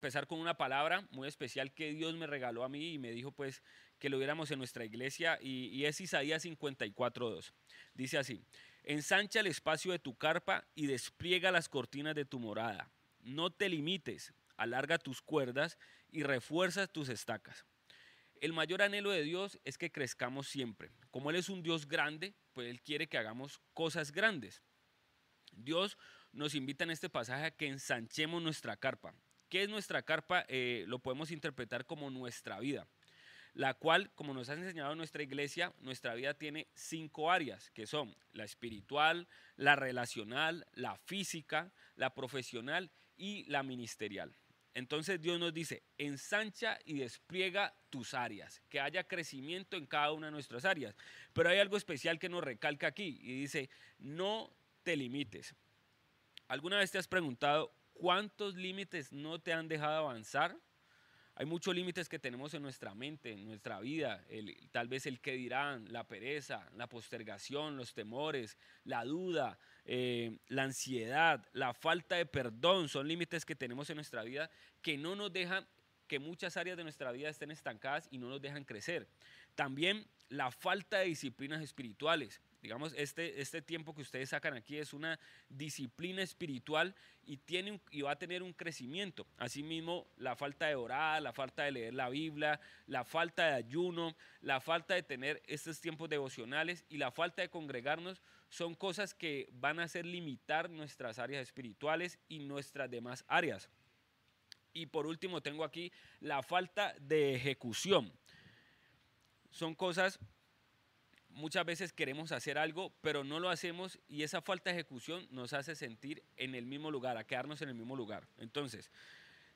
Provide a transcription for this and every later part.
empezar con una palabra muy especial que Dios me regaló a mí y me dijo pues que lo viéramos en nuestra iglesia y, y es Isaías 54.2. Dice así, ensancha el espacio de tu carpa y despliega las cortinas de tu morada. No te limites, alarga tus cuerdas y refuerza tus estacas. El mayor anhelo de Dios es que crezcamos siempre. Como Él es un Dios grande, pues Él quiere que hagamos cosas grandes. Dios nos invita en este pasaje a que ensanchemos nuestra carpa. ¿Qué es nuestra carpa? Eh, lo podemos interpretar como nuestra vida, la cual, como nos ha enseñado nuestra iglesia, nuestra vida tiene cinco áreas, que son la espiritual, la relacional, la física, la profesional y la ministerial. Entonces Dios nos dice, ensancha y despliega tus áreas, que haya crecimiento en cada una de nuestras áreas. Pero hay algo especial que nos recalca aquí y dice, no te limites. ¿Alguna vez te has preguntado cuántos límites no te han dejado avanzar? Hay muchos límites que tenemos en nuestra mente, en nuestra vida. tal vez el que dirán, la pereza, la postergación, los temores, la duda, eh, la ansiedad, la falta de perdón. Son límites que tenemos en nuestra vida que no nos dejan que muchas áreas de nuestra vida estén estancadas y no nos dejan crecer. También la falta de disciplinas espirituales. Digamos, este, este tiempo que ustedes sacan aquí es una disciplina espiritual y, tiene y va a tener un crecimiento. Asimismo, la falta de orar, la falta de leer la Biblia, la falta de ayuno, la falta de tener estos tiempos devocionales y la falta de congregarnos son cosas que van a hacer limitar nuestras áreas espirituales y nuestras demás áreas. Y por último, tengo aquí la falta de ejecución. Son cosas muchas veces queremos hacer algo, pero no lo hacemos y esa falta de ejecución nos hace sentir en el mismo lugar, a quedarnos en el mismo lugar. Entonces,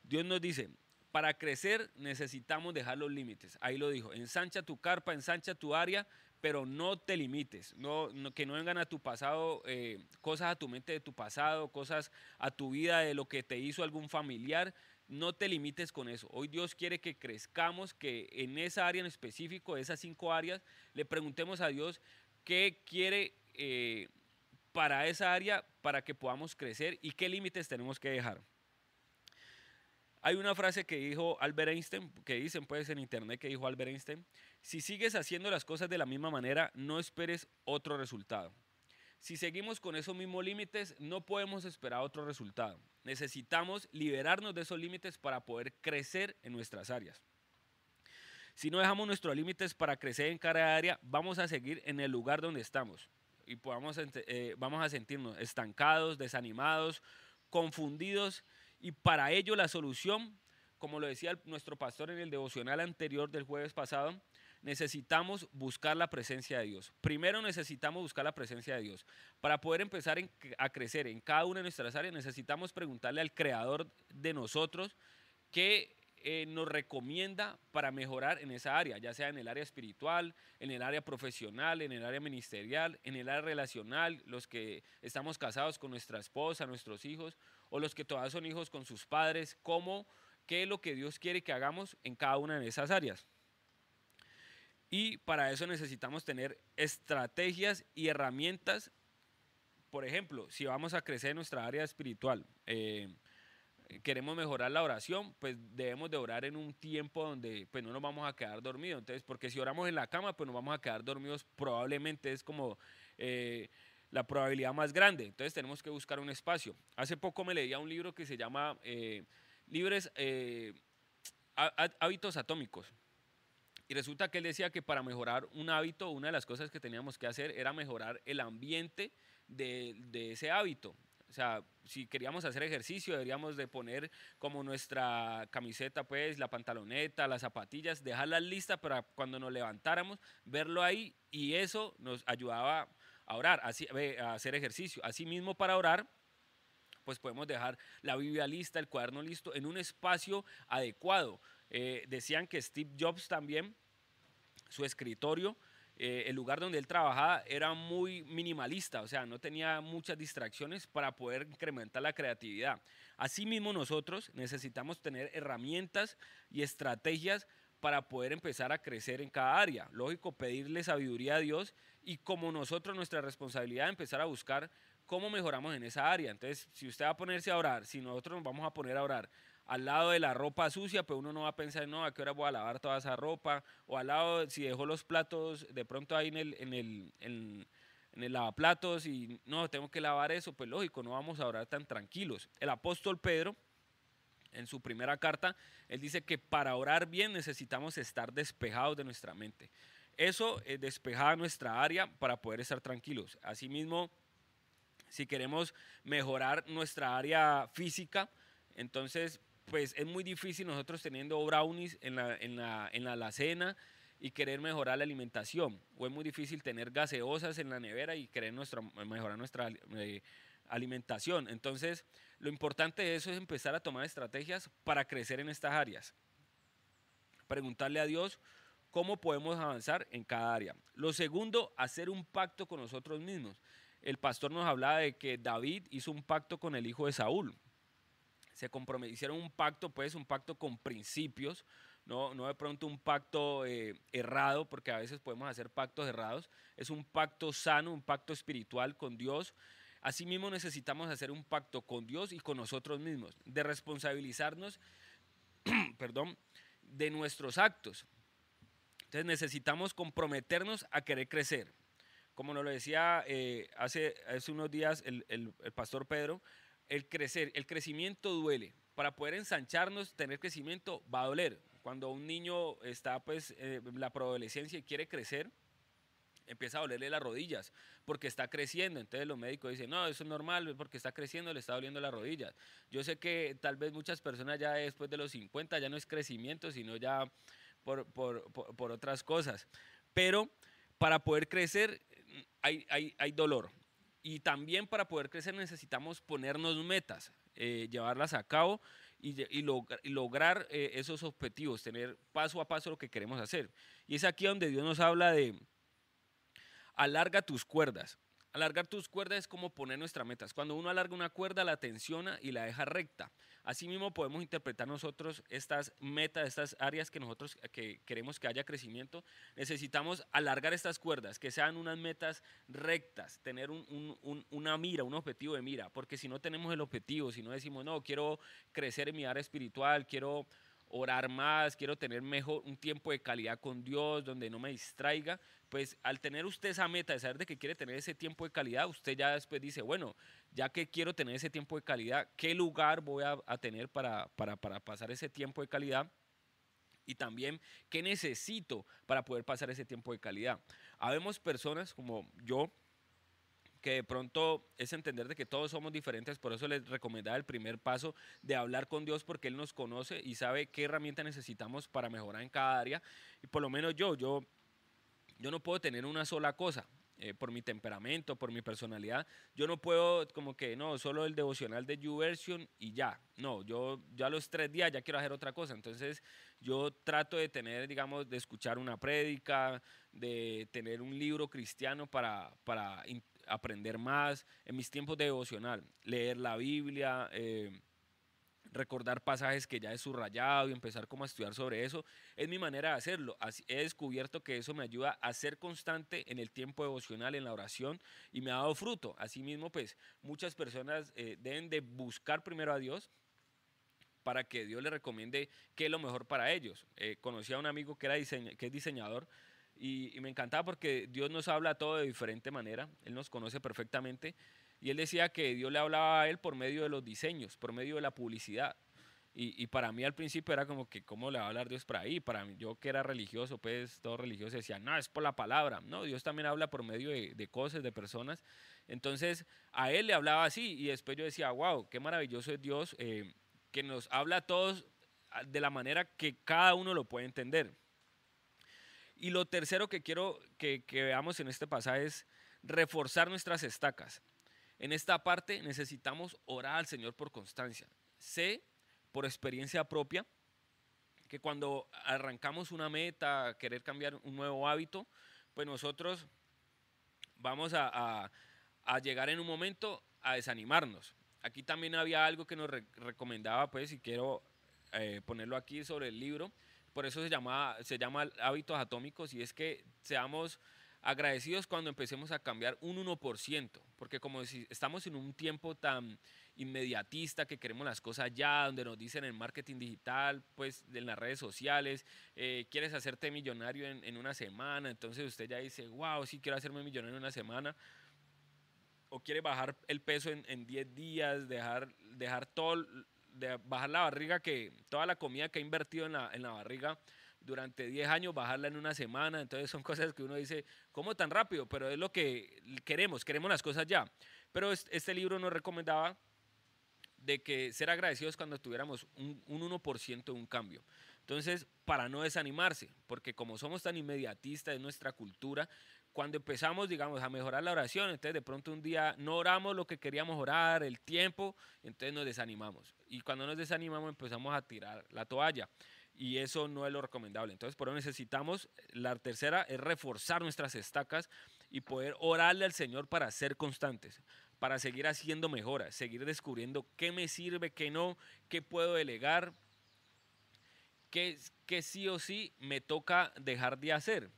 Dios nos dice, para crecer necesitamos dejar los límites. Ahí lo dijo, ensancha tu carpa, ensancha tu área, pero no te limites, no, que no vengan a tu pasado eh, cosas a tu mente de tu pasado, cosas a tu vida de lo que te hizo algún familiar, no te limites con eso. Hoy Dios quiere que crezcamos, que en esa área en específico, esas cinco áreas, le preguntemos a Dios qué quiere eh, para esa área para que podamos crecer y qué límites tenemos que dejar. Hay una frase que dijo Albert Einstein, que dicen pues en internet que dijo Albert Einstein, si sigues haciendo las cosas de la misma manera, no esperes otro resultado. Si seguimos con esos mismos límites, no podemos esperar otro resultado. Necesitamos liberarnos de esos límites para poder crecer en nuestras áreas. Si no dejamos nuestros límites para crecer en cada área, vamos a seguir en el lugar donde estamos y podamos, eh, vamos a sentirnos estancados, desanimados, confundidos y para ello la solución, como lo decía nuestro pastor en el devocional anterior del jueves pasado, necesitamos buscar la presencia de Dios. Primero necesitamos buscar la presencia de Dios. Para poder empezar a crecer en cada una de nuestras áreas, necesitamos preguntarle al creador de nosotros qué eh, nos recomienda para mejorar en esa área, ya sea en el área espiritual, en el área profesional, en el área ministerial, en el área relacional, los que estamos casados con nuestra esposa, nuestros hijos, o los que todavía son hijos con sus padres, cómo, qué es lo que Dios quiere que hagamos en cada una de esas áreas. Y para eso necesitamos tener estrategias y herramientas. Por ejemplo, si vamos a crecer en nuestra área espiritual, eh, queremos mejorar la oración, pues debemos de orar en un tiempo donde pues no nos vamos a quedar dormidos. Entonces, porque si oramos en la cama, pues nos vamos a quedar dormidos, probablemente es como eh, la probabilidad más grande. Entonces tenemos que buscar un espacio. Hace poco me leía un libro que se llama eh, Libres Hábitos Atómicos. Y resulta que él decía que para mejorar un hábito, una de las cosas que teníamos que hacer era mejorar el ambiente de, ese hábito. O sea, si queríamos hacer ejercicio, deberíamos de poner como nuestra camiseta, pues, la pantaloneta, las zapatillas, dejarlas listas para cuando nos levantáramos, verlo ahí y eso nos ayudaba a orar, a hacer ejercicio. Asimismo, para orar, pues podemos dejar la Biblia lista, el cuaderno listo, en un espacio adecuado. Eh, decían que Steve Jobs también, su escritorio, eh, el lugar donde él trabajaba era muy minimalista, o sea, no tenía muchas distracciones para poder incrementar la creatividad. Asimismo, nosotros necesitamos tener herramientas y estrategias para poder empezar a crecer en cada área. Lógico, pedirle sabiduría a Dios y como nosotros nuestra responsabilidad empezar a buscar cómo mejoramos en esa área. Entonces, si usted va a ponerse a orar, si nosotros nos vamos a poner a orar, al lado de la ropa sucia, pues uno no va a pensar, no, a qué hora voy a lavar toda esa ropa, o al lado, si dejó los platos de pronto ahí en el, en el, en, el lavaplatos y no, tengo que lavar eso, pues lógico, no vamos a orar tan tranquilos. El apóstol Pedro, en su primera carta, él dice que para orar bien necesitamos estar despejados de nuestra mente. Eso es despejar nuestra área para poder estar tranquilos. Asimismo, si queremos mejorar nuestra área física, entonces pues es muy difícil nosotros teniendo brownies en la, en la, en la alacena y querer mejorar la alimentación. O es muy difícil tener gaseosas en la nevera y querer nuestra, mejorar nuestra eh, alimentación. Entonces, lo importante de eso es empezar a tomar estrategias para crecer en estas áreas. Preguntarle a Dios cómo podemos avanzar en cada área. Lo segundo, hacer un pacto con nosotros mismos. El pastor nos hablaba de que David hizo un pacto con el hijo de Saúl se comprometieron un pacto, pues un pacto con principios, no, no de pronto un pacto eh, errado, porque a veces podemos hacer pactos errados, es un pacto sano, un pacto espiritual con Dios. Asimismo necesitamos hacer un pacto con Dios y con nosotros mismos, de responsabilizarnos, perdón, de nuestros actos. Entonces necesitamos comprometernos a querer crecer. Como nos lo decía eh, hace, hace unos días el, el pastor Pedro, el crecer, el crecimiento duele. Para poder ensancharnos, tener crecimiento va a doler. Cuando un niño está pues eh, en la preadolescencia y quiere crecer, empieza a dolerle las rodillas porque está creciendo. Entonces los médicos dicen, no, eso es normal, porque está creciendo, le está doliendo las rodillas. Yo sé que tal vez muchas personas ya después de los 50 ya no es crecimiento, sino ya por, por, otras cosas. Pero para poder crecer hay, hay, hay dolor. Y también para poder crecer necesitamos ponernos metas, eh, llevarlas a cabo y, lograr eh, esos objetivos, tener paso a paso lo que queremos hacer. Y es aquí donde Dios nos habla de alarga tus cuerdas. Alargar tus cuerdas es como poner nuestras metas. Cuando uno alarga una cuerda, la tensiona y la deja recta. Asimismo, podemos interpretar nosotros estas metas, estas áreas que nosotros que queremos que haya crecimiento. Necesitamos alargar estas cuerdas, que sean unas metas rectas, tener una mira, un objetivo de mira. Porque si no tenemos el objetivo, si no decimos, no, quiero crecer en mi área espiritual, quiero orar más, quiero tener mejor un tiempo de calidad con Dios, donde no me distraiga, pues al tener usted esa meta de saber de que quiere tener ese tiempo de calidad, usted ya después dice, bueno, ya que quiero tener ese tiempo de calidad, ¿qué lugar voy a, tener para, para, para pasar ese tiempo de calidad? y también qué necesito para poder pasar ese tiempo de calidad. Habemos personas como yo que de pronto es entender de que todos somos diferentes, por eso les recomendaba el primer paso de hablar con Dios porque Él nos conoce y sabe qué herramienta necesitamos para mejorar en cada área. Y por lo menos yo, yo, yo no puedo tener una sola cosa. Eh, por mi temperamento, por mi personalidad, yo no puedo como que no, solo el devocional de YouVersion y ya. No, yo ya los tres días ya quiero hacer otra cosa. Entonces yo trato de tener, digamos, de escuchar una prédica, de tener un libro cristiano para, para aprender más, en mis tiempos de devocional, leer la Biblia, eh, recordar pasajes que ya he subrayado y empezar como a estudiar sobre eso, es mi manera de hacerlo. Así, he descubierto que eso me ayuda a ser constante en el tiempo devocional, en la oración, y me ha dado fruto. Asimismo, pues muchas personas eh, deben de buscar primero a Dios para que Dios les recomiende qué es lo mejor para ellos. Eh, conocí a un amigo que, era que es diseñador, y, me encantaba porque Dios nos habla todo de diferente manera, Él nos conoce perfectamente. Y Él decía que Dios le hablaba a Él por medio de los diseños, por medio de la publicidad. Y, para mí al principio era como que, ¿cómo le va a hablar Dios por ahí? Para mí, yo que era religioso, pues todo religioso decía, no, es por la palabra. No, Dios también habla por medio de, cosas, de personas. Entonces, a Él le hablaba así y después yo decía, wow, qué maravilloso es Dios eh, que nos habla a todos de la manera que cada uno lo puede entender. Y lo tercero que quiero que, veamos en este pasaje es reforzar nuestras estacas. En esta parte necesitamos orar al Señor por constancia. Sé por experiencia propia que cuando arrancamos una meta, querer cambiar un nuevo hábito, pues nosotros vamos a, llegar en un momento a desanimarnos. Aquí también había algo que nos recomendaba, pues, y quiero eh, ponerlo aquí sobre el libro, por eso se llama, se llama hábitos atómicos y es que seamos Agradecidos cuando empecemos a cambiar un 1%, porque como si estamos en un tiempo tan inmediatista que queremos las cosas ya, donde nos dicen en marketing digital, pues en las redes sociales, eh, quieres hacerte millonario en, una semana, entonces usted ya dice, wow, sí quiero hacerme millonario en una semana, o quiere bajar el peso en 10 días, dejar, dejar todo, de bajar la barriga, que toda la comida que ha invertido en la, en la barriga, durante 10 años, bajarla en una semana. Entonces son cosas que uno dice, ¿cómo tan rápido? Pero es lo que queremos, queremos las cosas ya. Pero este libro nos recomendaba de que ser agradecidos cuando tuviéramos un, un 1% de un cambio. Entonces, para no desanimarse, porque como somos tan inmediatistas en nuestra cultura, cuando empezamos, digamos, a mejorar la oración, entonces de pronto un día no oramos lo que queríamos orar, el tiempo, entonces nos desanimamos. Y cuando nos desanimamos empezamos a tirar la toalla y eso no es lo recomendable. Entonces, por eso necesitamos, la tercera es reforzar nuestras estacas y poder orarle al Señor para ser constantes, para seguir haciendo mejoras, seguir descubriendo qué me sirve, qué no, qué puedo delegar, qué, qué sí o sí me toca dejar de hacer.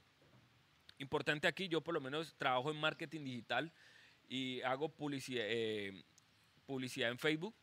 Importante aquí, yo por lo menos trabajo en marketing digital y hago publicidad, eh, publicidad en Facebook.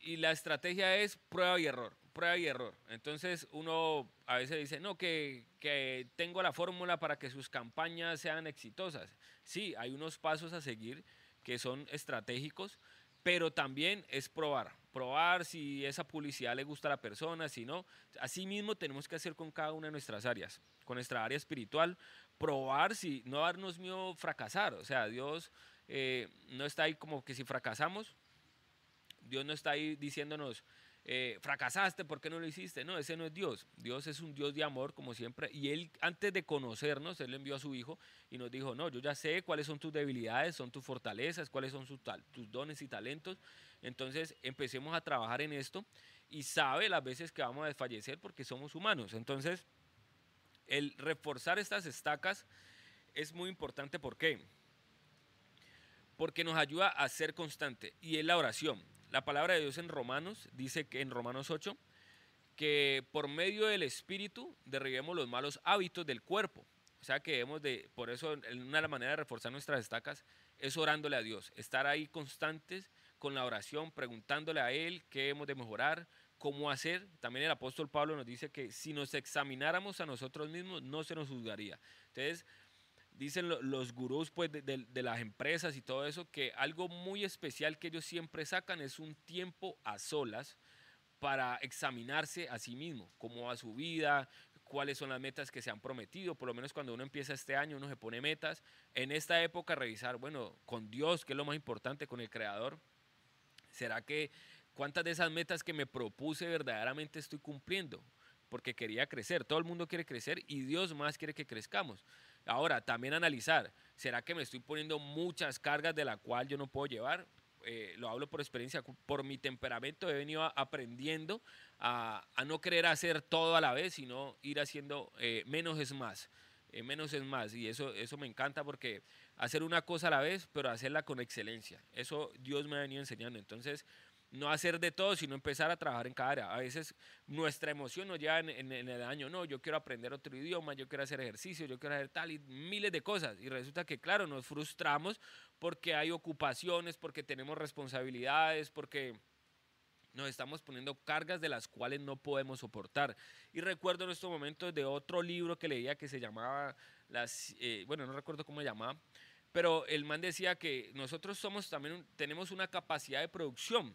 Y la estrategia es prueba y error prueba y error. Entonces uno a veces dice, no, que, que tengo la fórmula para que sus campañas sean exitosas. Sí, hay unos pasos a seguir que son estratégicos, pero también es probar, probar si esa publicidad le gusta a la persona, si no. Así mismo tenemos que hacer con cada una de nuestras áreas, con nuestra área espiritual, probar si no darnos miedo fracasar. O sea, Dios eh, no está ahí como que si fracasamos, Dios no está ahí diciéndonos, eh, fracasaste, ¿por qué no lo hiciste? No, ese no es Dios. Dios es un Dios de amor, como siempre. Y Él, antes de conocernos, Él envió a su Hijo y nos dijo, no, yo ya sé cuáles son tus debilidades, son tus fortalezas, cuáles son tus dones y talentos. Entonces, empecemos a trabajar en esto y sabe las veces que vamos a desfallecer porque somos humanos. Entonces, el reforzar estas estacas es muy importante. ¿Por qué? Porque nos ayuda a ser constante y es la oración. La palabra de Dios en Romanos dice que en Romanos 8 que por medio del Espíritu derribemos los malos hábitos del cuerpo. O sea que debemos de, por eso una de las maneras de reforzar nuestras estacas es orándole a Dios, estar ahí constantes con la oración, preguntándole a Él qué hemos de mejorar, cómo hacer. También el apóstol Pablo nos dice que si nos examináramos a nosotros mismos no se nos juzgaría. Entonces, dicen los gurús pues, de, las empresas y todo eso, que algo muy especial que ellos siempre sacan es un tiempo a solas para examinarse a sí mismo, cómo va su vida, cuáles son las metas que se han prometido, por lo menos cuando uno empieza este año, uno se pone metas. En esta época revisar, bueno, con Dios, que es lo más importante, con el Creador, ¿será que cuántas de esas metas que me propuse verdaderamente estoy cumpliendo? Porque quería crecer, todo el mundo quiere crecer y Dios más quiere que crezcamos. Ahora, también analizar, ¿será que me estoy poniendo muchas cargas de la cual yo no puedo llevar? Eh, lo hablo por experiencia, por mi temperamento he venido aprendiendo a, no querer hacer todo a la vez, sino ir haciendo eh, menos es más. Eh, menos es más. Y eso, eso me encanta porque hacer una cosa a la vez, pero hacerla con excelencia. Eso Dios me ha venido enseñando. Entonces, no hacer de todo, sino empezar a trabajar en cada área. A veces nuestra emoción nos lleva en, el año, no, yo quiero aprender otro idioma, yo quiero hacer ejercicio, yo quiero hacer tal y miles de cosas. Y resulta que, claro, nos frustramos porque hay ocupaciones, porque tenemos responsabilidades, porque nos estamos poniendo cargas de las cuales no podemos soportar. Y recuerdo en estos momentos de otro libro que leía que se llamaba, las, eh, bueno, no recuerdo cómo se llamaba, pero el man decía que nosotros somos también, tenemos una capacidad de producción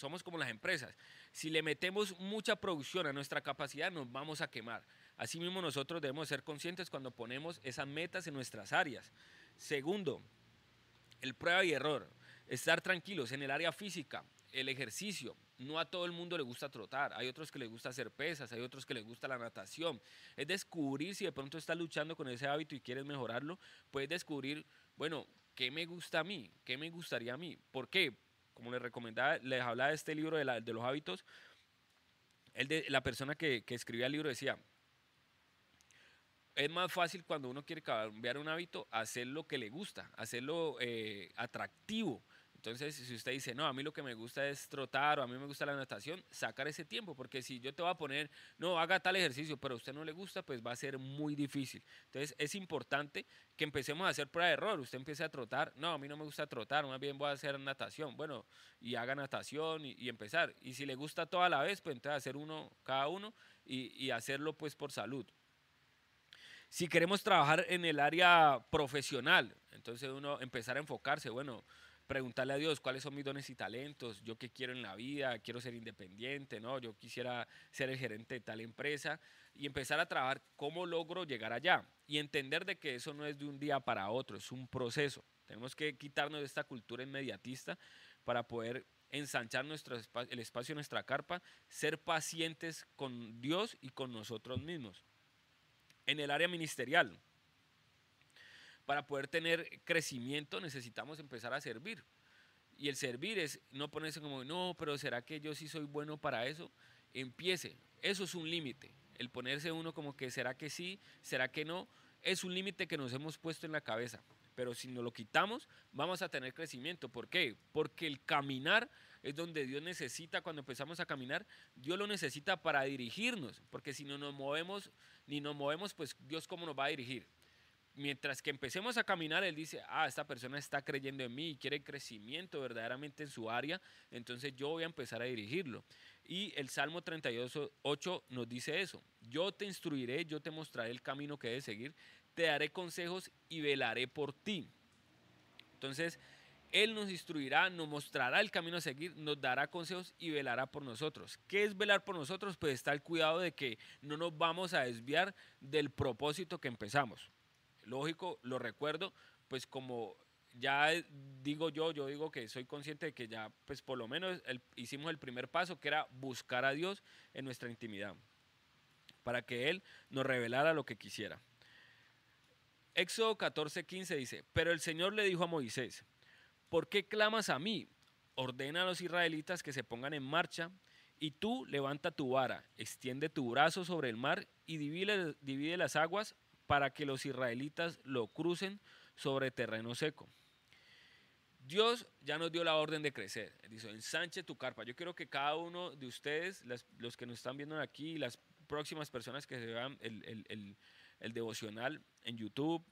somos como las empresas. Si le metemos mucha producción a nuestra capacidad, nos vamos a quemar. Asimismo, nosotros debemos ser conscientes cuando ponemos esas metas en nuestras áreas. Segundo, el prueba y error. Estar tranquilos en el área física, el ejercicio. No a todo el mundo le gusta trotar, hay otros que les gusta hacer pesas, hay otros que les gusta la natación. Es descubrir si de pronto estás luchando con ese hábito y quieres mejorarlo, puedes descubrir, bueno, ¿qué me gusta a mí? ¿Qué me gustaría a mí? ¿Por qué? Como les recomendaba, les hablaba de este libro de, los hábitos, el de, la persona que, escribía el libro decía, es más fácil cuando uno quiere cambiar un hábito hacer lo que le gusta, hacerlo eh, atractivo. Entonces, si usted dice, no, a mí lo que me gusta es trotar o a mí me gusta la natación, sacar ese tiempo, porque si yo te voy a poner, no, haga tal ejercicio, pero a usted no le gusta, pues va a ser muy difícil. Entonces, es importante que empecemos a hacer prueba de error. Usted empiece a trotar, no, a mí no me gusta trotar, más bien voy a hacer natación. Bueno, y haga natación y, empezar. Y si le gusta toda la vez, pues entonces hacer uno cada uno y, y hacerlo pues por salud. Si queremos trabajar en el área profesional, entonces uno empezar a enfocarse, bueno, preguntarle a Dios cuáles son mis dones y talentos, yo qué quiero en la vida, quiero ser independiente, ¿no? Yo quisiera ser el gerente de tal empresa y empezar a trabajar cómo logro llegar allá y entender de que eso no es de un día para otro, es un proceso. Tenemos que quitarnos de esta cultura inmediatista para poder ensanchar nuestro el espacio de nuestra carpa, ser pacientes con Dios y con nosotros mismos. En el área ministerial, para poder tener crecimiento necesitamos empezar a servir. Y el servir es no ponerse como, no, pero ¿será que yo sí soy bueno para eso? Empiece. Eso es un límite. El ponerse uno como que, ¿será que sí? ¿Será que no? Es un límite que nos hemos puesto en la cabeza. Pero si nos lo quitamos, vamos a tener crecimiento. ¿Por qué? Porque el caminar es donde Dios necesita, cuando empezamos a caminar, Dios lo necesita para dirigirnos. Porque si no nos movemos, ni nos movemos, pues Dios cómo nos va a dirigir mientras que empecemos a caminar, Él dice, ah, esta persona está creyendo en mí y quiere crecimiento verdaderamente en su área, entonces yo voy a empezar a dirigirlo. Y el Salmo 38 nos dice eso, yo te instruiré, yo te mostraré el camino que debes seguir, te daré consejos y velaré por ti. Entonces, Él nos instruirá, nos mostrará el camino a seguir, nos dará consejos y velará por nosotros. ¿Qué es velar por nosotros? Pues está el cuidado de que no nos vamos a desviar del propósito que empezamos lógico, lo recuerdo, pues como ya digo yo, yo digo que soy consciente de que ya, pues por lo menos hicimos el primer paso, que era buscar a Dios en nuestra intimidad, para que Él nos revelara lo que quisiera. Éxodo 14, 15 dice, pero el Señor le dijo a Moisés, ¿por qué clamas a mí? Ordena a los israelitas que se pongan en marcha, y tú levanta tu vara, extiende tu brazo sobre el mar y divide, divide las aguas para que los israelitas lo crucen sobre terreno seco. Dios ya nos dio la orden de crecer. Dice, ensanche tu carpa. Yo quiero que cada uno de ustedes, los que nos están viendo aquí, las próximas personas que se vean el, el devocional en YouTube,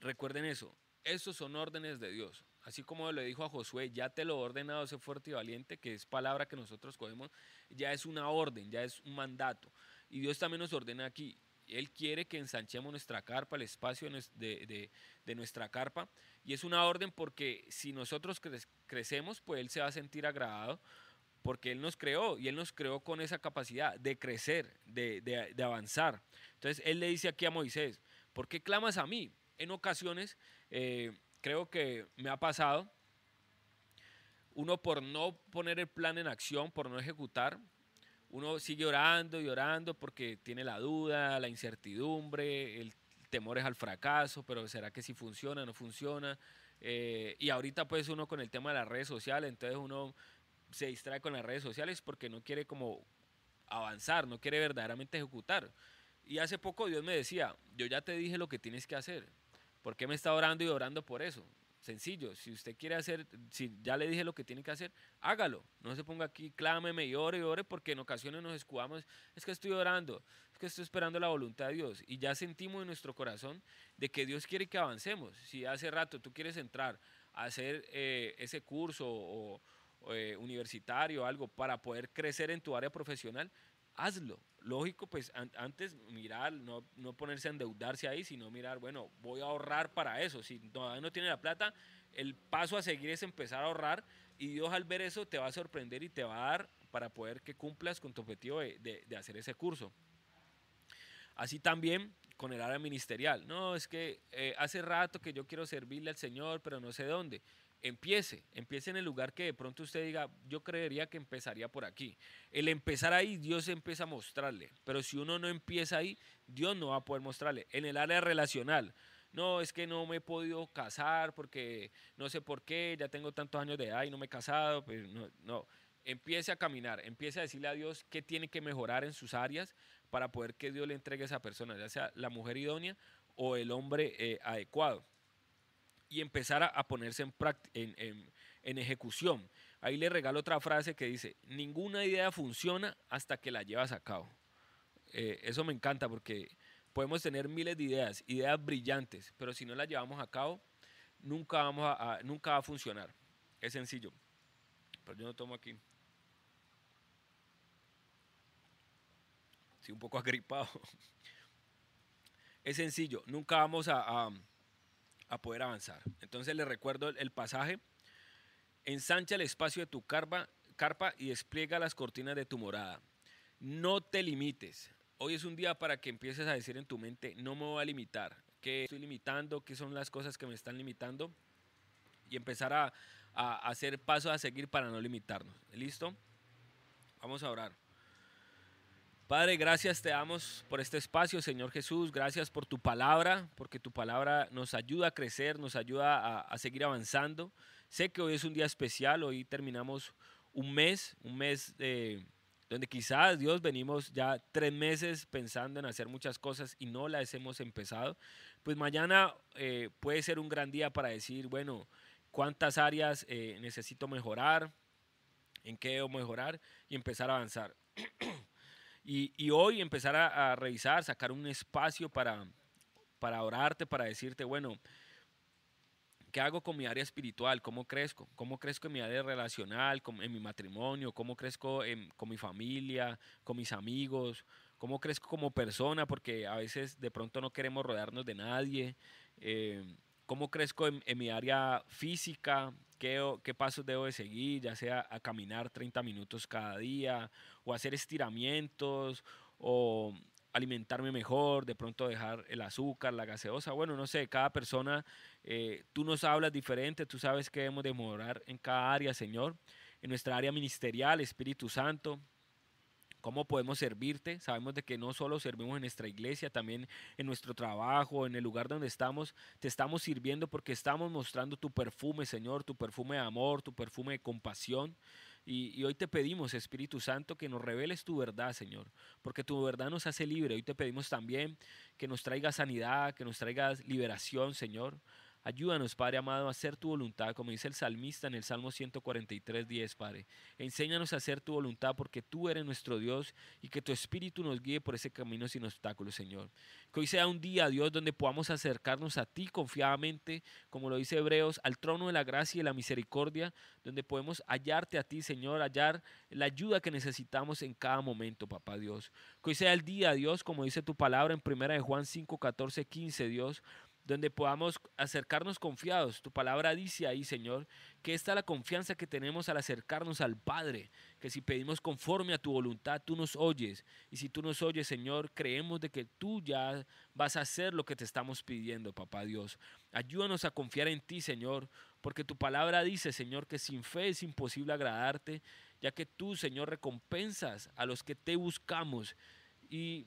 recuerden eso. Esos son órdenes de Dios. Así como le dijo a Josué, ya te lo he ordenado, sé fuerte y valiente, que es palabra que nosotros cogemos, ya es una orden, ya es un mandato. Y Dios también nos ordena aquí, él quiere que ensanchemos nuestra carpa, el espacio de, nuestra carpa. Y es una orden porque si nosotros crecemos, pues Él se va a sentir agradado porque Él nos creó y Él nos creó con esa capacidad de crecer, de, avanzar. Entonces Él le dice aquí a Moisés, ¿por qué clamas a mí? En ocasiones eh, creo que me ha pasado, uno por no poner el plan en acción, por no ejecutar, uno sigue orando y orando porque tiene la duda, la incertidumbre, el temor es al fracaso, pero ¿será que si funciona, no funciona? Eh, y ahorita pues uno con el tema de las redes sociales, entonces uno se distrae con las redes sociales porque no quiere como avanzar, no quiere verdaderamente ejecutar. Y hace poco Dios me decía, yo ya te dije lo que tienes que hacer, ¿por qué me está orando y orando por eso? Sencillo, si usted quiere hacer, si ya le dije lo que tiene que hacer, hágalo. No se ponga aquí, clámeme y ore y ore, porque en ocasiones nos escudamos, es que estoy orando, es que estoy esperando la voluntad de Dios. Y ya sentimos en nuestro corazón de que Dios quiere que avancemos. Si hace rato tú quieres entrar a hacer eh, ese curso o, eh, universitario o algo para poder crecer en tu área profesional, hazlo. Lógico, pues antes mirar, no, no, ponerse a endeudarse ahí, sino mirar, bueno, voy a ahorrar para eso. Si todavía no tiene la plata, el paso a seguir es empezar a ahorrar y Dios al ver eso te va a sorprender y te va a dar para poder que cumplas con tu objetivo de, de hacer ese curso. Así también con el área ministerial. No, es que eh, hace rato que yo quiero servirle al Señor, pero no sé dónde empiece, empiece en el lugar que de pronto usted diga, yo creería que empezaría por aquí. El empezar ahí, Dios empieza a mostrarle, pero si uno no empieza ahí, Dios no va a poder mostrarle. En el área relacional, no, es que no me he podido casar porque no sé por qué, ya tengo tantos años de edad y no me he casado, pues no, no. Empiece a caminar, empiece a decirle a Dios qué tiene que mejorar en sus áreas para poder que Dios le entregue a esa persona, ya sea la mujer idónea o el hombre eh, adecuado. Y empezar a, ponerse en, en, ejecución. Ahí le regalo otra frase que dice, ninguna idea funciona hasta que la llevas a cabo. Eh, eso me encanta porque podemos tener miles de ideas, ideas brillantes, pero si no las llevamos a cabo, nunca, vamos a, nunca va a funcionar. Es sencillo. Pero yo no tomo aquí. Sí, un poco agripado. Es sencillo, nunca vamos a, poder avanzar. Entonces le recuerdo el, pasaje. Ensancha el espacio de tu carpa, carpa y despliega las cortinas de tu morada. No te limites. Hoy es un día para que empieces a decir en tu mente, no me voy a limitar. ¿Qué estoy limitando? ¿Qué son las cosas que me están limitando? Y empezar a, hacer pasos a seguir para no limitarnos. ¿Listo? Vamos a orar. Padre, gracias te damos por este espacio, Señor Jesús. Gracias por tu palabra, porque tu palabra nos ayuda a crecer, nos ayuda a, seguir avanzando. Sé que hoy es un día especial, hoy terminamos un mes, un mes de donde quizás Dios venimos ya tres meses pensando en hacer muchas cosas y no las hemos empezado, pues mañana eh, puede ser un gran día para decir, bueno, cuántas áreas eh, necesito mejorar, en qué debo mejorar y empezar a avanzar. y, hoy empezar a, a, revisar, sacar un espacio para, para orarte, para decirte, bueno, ¿Qué hago con mi área espiritual? ¿Cómo crezco? ¿Cómo crezco en mi área relacional, en mi matrimonio? ¿Cómo crezco con mi familia, con mis amigos? ¿Cómo crezco como persona? Porque a veces de pronto no queremos rodearnos de nadie. Eh, ¿Cómo crezco en, mi área física? ¿Qué, ¿Qué, pasos debo de seguir? Ya sea a caminar 30 minutos cada día o hacer estiramientos o alimentarme mejor, de pronto dejar el azúcar, la gaseosa, bueno, no sé, cada persona, eh, tú nos hablas diferente, tú sabes que debemos de mejorar en cada área, Señor, en nuestra área ministerial, Espíritu Santo, cómo podemos servirte. Sabemos de que no solo servimos en nuestra iglesia, también en nuestro trabajo, en el lugar donde estamos, te estamos sirviendo porque estamos mostrando tu perfume, Señor, tu perfume de amor, tu perfume de compasión. Y, hoy te pedimos, Espíritu Santo, que nos reveles tu verdad, Señor, porque tu verdad nos hace libre. Hoy te pedimos también que nos traiga sanidad, que nos traiga liberación, Señor. Ayúdanos, Padre amado, a hacer tu voluntad, como dice el salmista en el Salmo 143, 10, Padre. Enséñanos a hacer tu voluntad porque tú eres nuestro Dios y que tu Espíritu nos guíe por ese camino sin obstáculos, Señor. Que hoy sea un día, Dios, donde podamos acercarnos a ti confiadamente, como lo dice Hebreos, al trono de la gracia y la misericordia, donde podemos hallarte a ti, Señor, hallar la ayuda que necesitamos en cada momento, papá Dios. Que hoy sea el día, Dios, como dice tu palabra en 1 de Juan 5, 14, 15, Dios, donde podamos acercarnos confiados. Tu palabra dice ahí, Señor, que esta es la confianza que tenemos al acercarnos al Padre, que si pedimos conforme a tu voluntad, tú nos oyes. Y si tú nos oyes, Señor, creemos de que tú ya vas a hacer lo que te estamos pidiendo, papá Dios. Ayúdanos a confiar en ti, Señor, porque tu palabra dice, Señor, que sin fe es imposible agradarte, ya que tú, Señor, recompensas a los que te buscamos y,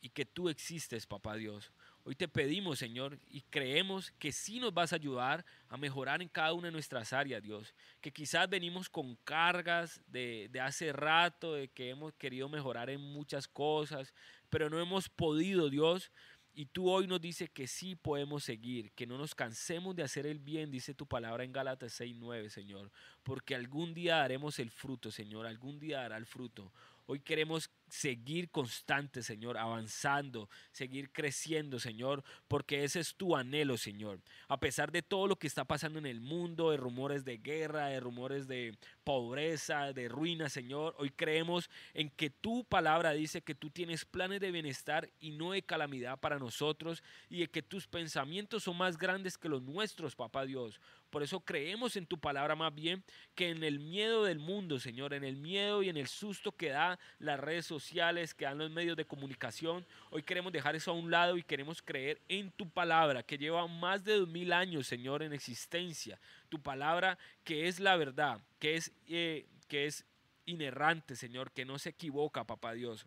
y que tú existes, papá Dios. Hoy te pedimos, Señor, y creemos que sí nos vas a ayudar a mejorar en cada una de nuestras áreas, Dios. Que quizás venimos con cargas de, hace rato, de que hemos querido mejorar en muchas cosas, pero no hemos podido, Dios. Y tú hoy nos dices que sí podemos seguir, que no nos cansemos de hacer el bien, dice tu palabra en Gálatas 6:9, Señor. Porque algún día daremos el fruto, Señor, algún día dará el fruto. Hoy queremos seguir constante, Señor, avanzando, seguir creciendo, Señor, porque ese es tu anhelo, Señor. A pesar de todo lo que está pasando en el mundo, de rumores de guerra, de rumores de pobreza, de ruina, Señor, hoy creemos en que tu palabra dice que tú tienes planes de bienestar y no de calamidad para nosotros y de que tus pensamientos son más grandes que los nuestros, papá Dios. Por eso creemos en tu palabra más bien que en el miedo del mundo, Señor, en el miedo y en el susto que da las redes sociales, que dan los medios de comunicación. Hoy queremos dejar eso a un lado y queremos creer en tu palabra, que lleva más de dos mil años, Señor, en existencia. Tu palabra que es la verdad, que es, eh, que es inerrante, Señor, que no se equivoca, papá Dios.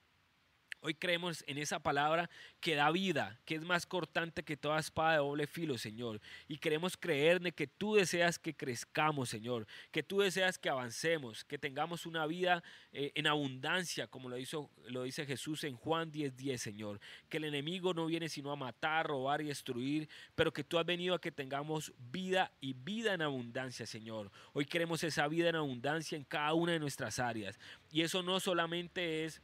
Hoy creemos en esa palabra que da vida, que es más cortante que toda espada de doble filo, Señor. Y queremos creer de que tú deseas que crezcamos, Señor, que tú deseas que avancemos, que tengamos una vida eh, en abundancia, como lo, hizo, lo dice Jesús en Juan 10:10, 10, Señor. Que el enemigo no viene sino a matar, robar y destruir, pero que tú has venido a que tengamos vida y vida en abundancia, Señor. Hoy queremos esa vida en abundancia en cada una de nuestras áreas. Y eso no solamente es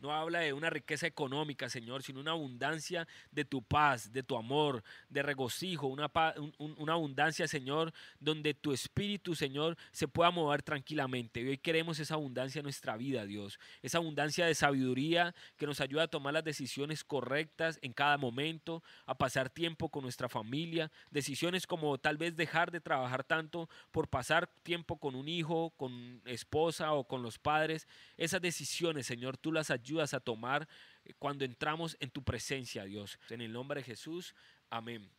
no habla de una riqueza económica, Señor, sino una abundancia de tu paz, de tu amor, de regocijo, una, una abundancia, Señor, donde tu espíritu, Señor, se pueda mover tranquilamente. Y hoy queremos esa abundancia en nuestra vida, Dios. Esa abundancia de sabiduría que nos ayuda a tomar las decisiones correctas en cada momento, a pasar tiempo con nuestra familia. Decisiones como tal vez dejar de trabajar tanto por pasar tiempo con un hijo, con esposa o con los padres. Esas decisiones, Señor, tú las ayudas ayudas a tomar eh, cuando entramos en tu presencia, Dios. En el nombre de Jesús, amén.